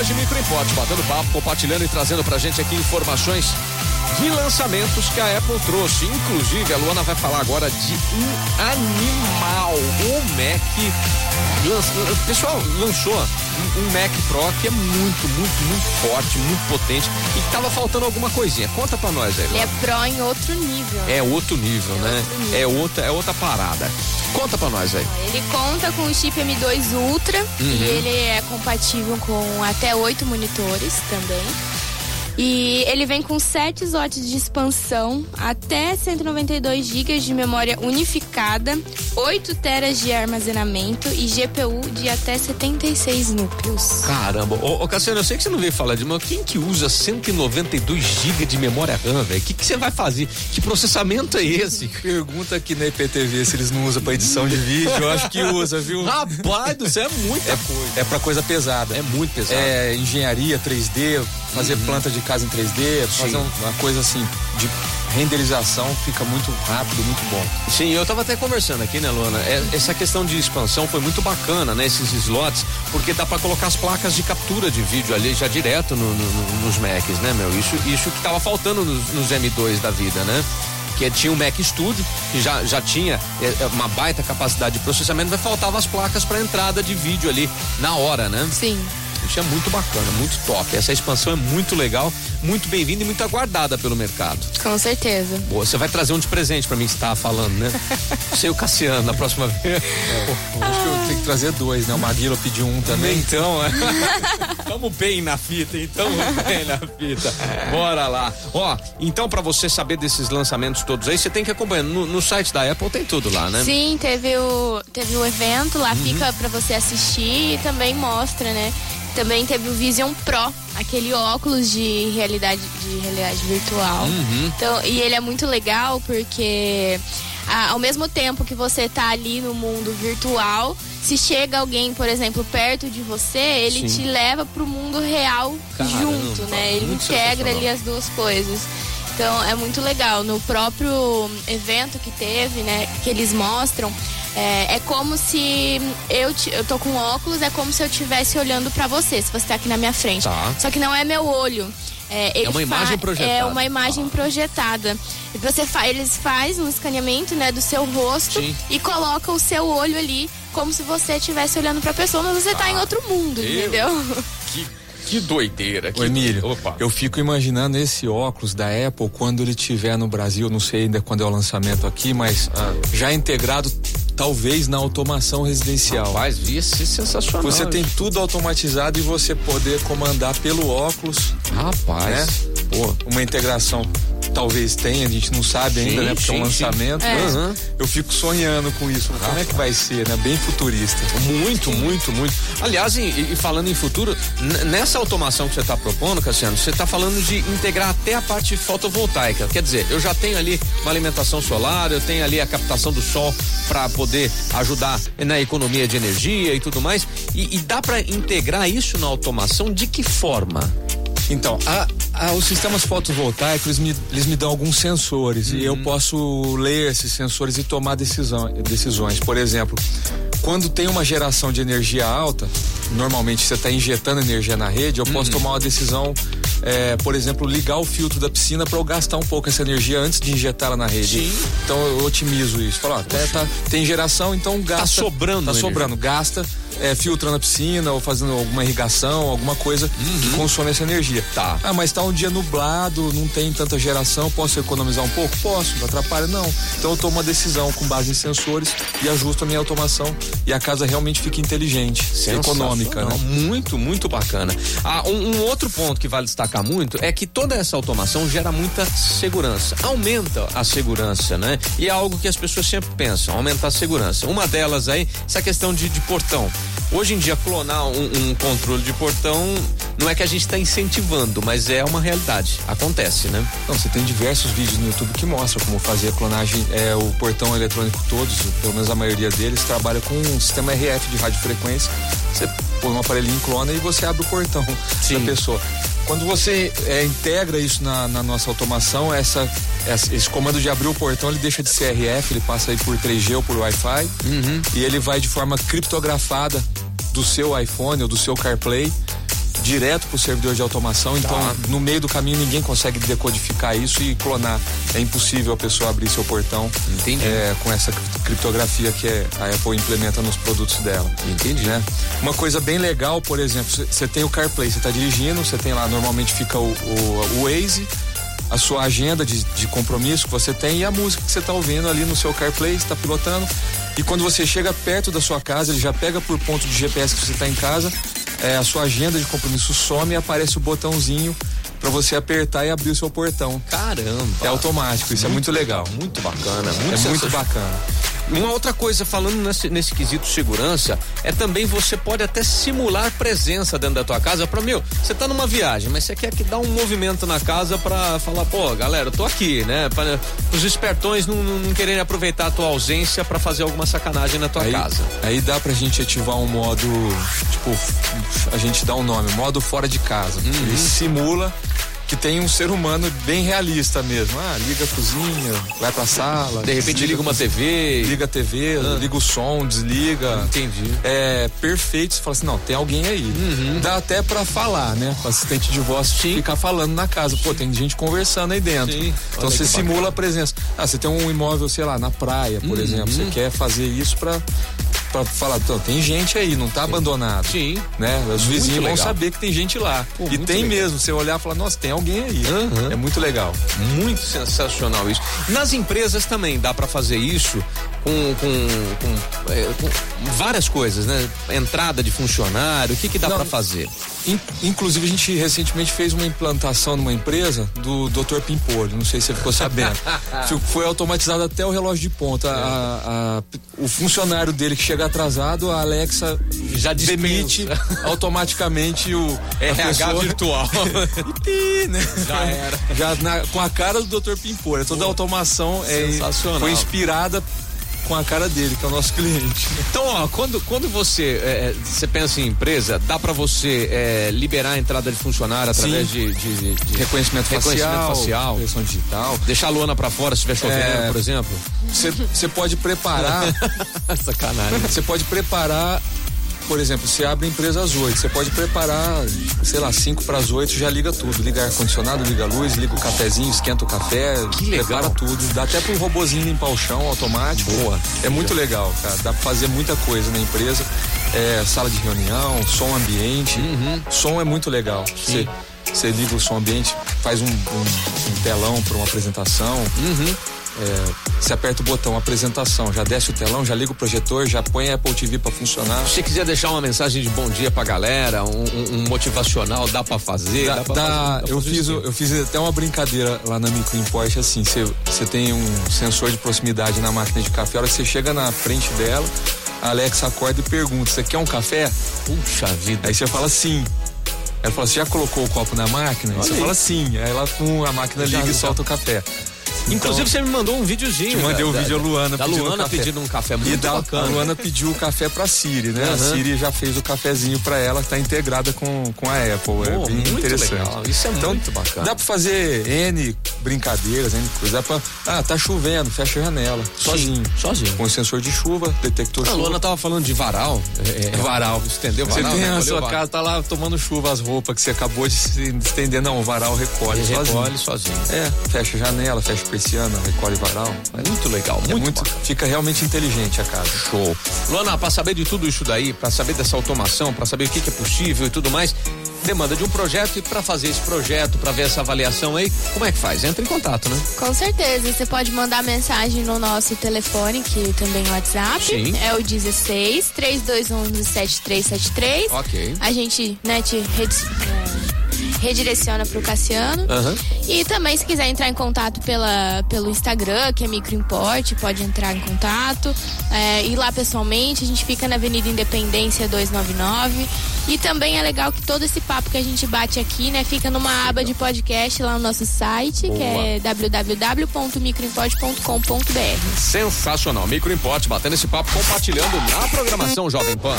hoje, Microimporte, batendo papo, compartilhando e trazendo pra gente aqui informações de lançamentos que a Apple trouxe. Inclusive, a Luana vai falar agora de um animal, o Mac. O pessoal lançou um, um Mac Pro que é muito, muito, muito forte, muito potente e que tava faltando alguma coisinha. Conta pra nós aí. Ele é Pro em outro nível. É outro nível, É né? outro nível. É outra, é outra parada. Conta pra nós aí. Ele conta com o chip M2 Ultra Uhum. e ele é compatível com até oito monitores também. E ele vem com 7 slots de expansão, até 192 GB de memória unificada, 8 teras de armazenamento e GPU de até 76 núcleos. Caramba, ô, ô Cassiano, eu sei que você não veio falar de mas quem que usa 192 GB de memória RAM, velho? O que que você vai fazer? Que processamento é esse? Pergunta aqui na IPTV se eles não usam pra edição de vídeo. Eu acho que usa, viu? Rapaz do céu, é muita coisa. É pra coisa pesada. É muito pesado. É engenharia 3D, fazer planta de casa em 3D, fazer um- uma coisa assim de renderização fica muito rápido, muito bom. Sim, eu tava até conversando aqui, né, Luana? É, essa questão de expansão foi muito bacana, né? Esses slots, porque dá pra colocar as placas de captura de vídeo ali já direto no- no- no- nos Macs, né, meu? Isso, isso que tava faltando nos, nos M2 da vida, né? Que tinha o Mac Studio, que já, já tinha é, é, uma baita capacidade de processamento, mas faltava as placas para entrada de vídeo ali na hora, né? Sim. Isso é muito bacana, muito top. Essa expansão é muito legal, muito bem-vinda e muito aguardada pelo mercado. Com certeza. Boa, você vai trazer um de presente pra mim que você tava falando, né? Você e o Cassiano na próxima vez. Pô, acho que eu tenho que trazer dois, né? O Maguila pediu um também. Então, é. Tamo bem na fita, então bem na fita. Bora lá. Ó, então pra você saber desses lançamentos todos aí, você tem que acompanhar. No, no site da Apple tem tudo lá, né? Sim, teve o, teve o evento, lá Uhum. fica pra você assistir e também mostra, né? Também teve o Vision Pro, aquele óculos de realidade, de realidade virtual. Uhum. Então, e ele é muito legal porque ah, ao mesmo tempo que você tá ali no mundo virtual, se chega alguém, por exemplo, perto de você, ele Sim. te leva pro mundo real Caramba, junto, né? Ele integra ali as duas coisas. Então é muito legal. No próprio evento que teve, né, que eles mostram, é, é como se eu, eu tô com óculos, é como se eu estivesse olhando pra você, se você tá aqui na minha frente. Tá. Só que não é meu olho. É, ele uma imagem projetada. É uma imagem projetada. E Você fa eles fazem um escaneamento, né, do seu rosto Sim. e coloca o seu olho ali como se você estivesse olhando pra pessoa, mas você tá em outro mundo, Eu- entendeu? Que, que doideira. Que Ô Emílio, Opa. eu fico imaginando esse óculos da Apple quando ele tiver no Brasil, não sei ainda quando é o lançamento aqui, mas Ah. já integrado talvez na automação residencial. Rapaz, ia ser sensacional. Você tem isso. tudo automatizado e você poder comandar pelo óculos, Rapaz. né? Pô, uma integração talvez tenha, a gente não sabe ainda, Sim, né? Porque é um sim, sim. lançamento. É. mas Uhum. Eu fico sonhando com isso. Como é que vai ser, né? Bem futurista. Muito, muito, muito. Aliás, e, e falando em futuro, nessa automação que você está propondo, Cassiano, você está falando de integrar até a parte fotovoltaica. Quer dizer, eu já tenho ali uma alimentação solar, eu tenho ali a captação do sol para poder ajudar na economia de energia e tudo mais. E, e dá para integrar isso na automação de que forma? Então, a- a- os sistemas fotovoltaicos, eles me, eles me dão alguns sensores e eu Uhum. posso ler esses sensores e tomar decisão, decisões. Por exemplo, quando tem uma geração de energia alta, normalmente você está injetando energia na rede, eu Uhum. posso tomar uma decisão, é, por exemplo, ligar o filtro da piscina para eu gastar um pouco essa energia antes de injetá-la na rede. Sim. Então eu otimizo isso. Falo, ó, até tá- tem geração, então gasta. sobrando Tá energia. sobrando, gasta. É, filtrando a piscina ou fazendo alguma irrigação, alguma coisa que consome essa energia. Tá. Ah, mas tá um dia nublado, não tem tanta geração, posso economizar um pouco? Posso, não atrapalha? Não. Então eu tomo uma decisão com base em sensores e ajusto a minha automação e a casa realmente fica inteligente, econômica, né? Muito, muito bacana. Ah, um, um outro ponto que vale destacar muito é que toda essa automação gera muita segurança. Aumenta a segurança, né? E é algo que as pessoas sempre pensam, aumentar a segurança. Uma delas aí, essa questão de, de portão. Hoje em dia, clonar um, um controle de portão não é que a gente está incentivando, mas é uma realidade. Acontece, né? Então, você tem diversos vídeos no YouTube que mostram como fazer a clonagem. É, o portão eletrônico todos, pelo menos a maioria deles, trabalha com um sistema RF de radiofrequência. Você põe um aparelhinho, clona e você abre o portão Sim. da pessoa. Quando você é, integra isso na, na nossa automação, essa, essa- esse comando de abrir o portão, ele deixa de ser RF, ele passa aí por 3G ou por Wi-Fi. E ele vai de forma criptografada do seu iPhone ou do seu CarPlay direto para o servidor de automação. Então, tá. no meio do caminho, ninguém consegue decodificar isso e clonar. É impossível a pessoa abrir seu portão é, com essa criptografia que a Apple implementa nos produtos dela. Entendi. Né? Uma coisa bem legal, por exemplo, você tem o CarPlay, você está dirigindo, você tem lá, normalmente fica o, o, o Waze a sua agenda de, de, compromisso que você tem e a música que você está ouvindo ali no seu CarPlay, está pilotando. E quando você chega perto da sua casa, ele já pega por ponto de GPS que você está em casa, é, a sua agenda de compromisso some e aparece o botãozinho para você apertar e abrir o seu portão. Caramba! É automático, isso muito, é muito legal. Muito bacana, muito É muito bacana. Uma outra coisa, falando nesse, nesse quesito segurança, é também você pode até simular presença dentro da tua casa para meu, você tá numa viagem, mas você quer que dá um movimento na casa para falar, pô, galera, eu tô aqui, né? Para os espertões não, não, não, quererem aproveitar a tua ausência para fazer alguma sacanagem na tua aí, casa. Aí dá pra gente ativar um modo, tipo, a gente dá um nome, modo fora de casa. Uhum. Ele simula que tem um ser humano bem realista mesmo. Ah, liga a cozinha, vai pra sala. De repente liga uma TV. Liga a TV, ah. liga o som, desliga. Entendi. É perfeito. Você fala assim, não, tem alguém aí. Uhum. Dá até pra falar, né? O assistente de voz Sim. ficar falando na casa. Pô, tem gente conversando aí dentro. Sim. Então Olha você simula bacana. a presença. Ah, você tem um imóvel, sei lá, na praia, por uhum. exemplo. Você quer fazer isso pra para falar, tem gente aí, não tá Sim. abandonado. Sim. Né? Os vizinhos vão saber que tem gente lá. Pô, e tem legal. mesmo, você olhar e falar, nossa, tem alguém aí. Uhum. É muito legal. Muito sensacional isso. Nas empresas também dá para fazer isso com, com, com, é, com, várias coisas, né? Entrada de funcionário, o que que dá para fazer? Inclusive, a gente recentemente fez uma implantação numa empresa do Dr. Pimpolho, não sei se você ficou sabendo. Foi automatizado até o relógio de ponta. A, a, o funcionário dele que chega atrasado, a Alexa já demite automaticamente o RH pessoa... virtual. e, né? Já era. Já na, com a cara do Dr. Pimpolho. Toda a automação é, foi inspirada com a cara dele, que é o nosso cliente. Então, ó, quando, quando você, é, você pensa em empresa, dá para você é, liberar a entrada de funcionário através de, de, de, reconhecimento, reconhecimento facial, facial digital. Deixar a lona para fora se estiver chovendo, é, por exemplo. Você pode preparar. Sacanagem. Você pode preparar por exemplo, você abre a empresa às 8, você pode preparar, sei lá, 5 para as 8, já liga tudo. Liga ar-condicionado, liga a luz, liga o cafezinho, esquenta o café, que prepara tudo. Dá até para um robozinho limpar o chão automático. Boa. É muito legal, cara. Dá para fazer muita coisa na empresa. É, sala de reunião, som ambiente. Uhum. Som é muito legal. Você, você liga o som ambiente, faz um, um, um telão para uma apresentação. Uhum. É, você aperta o botão apresentação, já desce o telão, já liga o projetor, já põe a Apple TV para funcionar. Se você quiser deixar uma mensagem de bom dia pra galera, um, um motivacional, dá para fazer? Dá, dá, pra dá fazer, eu, fiz, eu fiz até uma brincadeira lá na Micro Import, assim, você tem um sensor de proximidade na máquina de café, a hora que você chega na frente dela, a Alexa acorda e pergunta, você quer um café? Puxa vida. Aí você fala sim. Ela fala, você já colocou o copo na máquina? Olha você aí. fala sim. Aí ela com a máquina liga e solta o café. Inclusive, então, você me mandou um videozinho. Te mandei um vídeo a Luana da pedindo Luana um pedindo um café muito e da, bacana. A Luana pediu o café pra Siri, né? Uhum. A Siri já fez o cafezinho pra ela, que tá integrada com, com a Apple. é bem interessante. Legal. Isso é então, muito bacana. Dá pra fazer N brincadeiras, N coisas. Dá pra. Ah, tá chovendo, fecha a janela. Sozinho. Sim, sozinho. Com o sensor de chuva, detector a chuva. A Luana tava falando de varal. É, é varal. Estendeu varal. Você tem né? a sua casa, tá lá tomando chuva as roupas que você acabou de estender. Não, o varal recolhe. Ele sozinho. recolhe sozinho. É, fecha a janela, fecha a persiana, recolhe varal. É muito legal, muito, é muito Fica realmente inteligente a casa. Show. Luana, para saber de tudo isso daí, para saber dessa automação, para saber o que, que é possível e tudo mais, demanda de um projeto e para fazer esse projeto, para ver essa avaliação aí, como é que faz? Entra em contato, né? Com certeza. Você pode mandar mensagem no nosso telefone, que também é o WhatsApp. Sim. É o 16 3211 7373. Ok. A gente, né, te redireciona para o Cassiano. Uhum. E também, se quiser entrar em contato pela, pelo Instagram, que é Microimport, pode entrar em contato. É, ir lá pessoalmente, a gente fica na Avenida Independência 299. E também é legal que todo esse papo que a gente bate aqui, né, fica numa aba de podcast lá no nosso site, Boa. que é www.microimport.com.br. Sensacional. Microimport, batendo esse papo, compartilhando na programação Jovem Pan.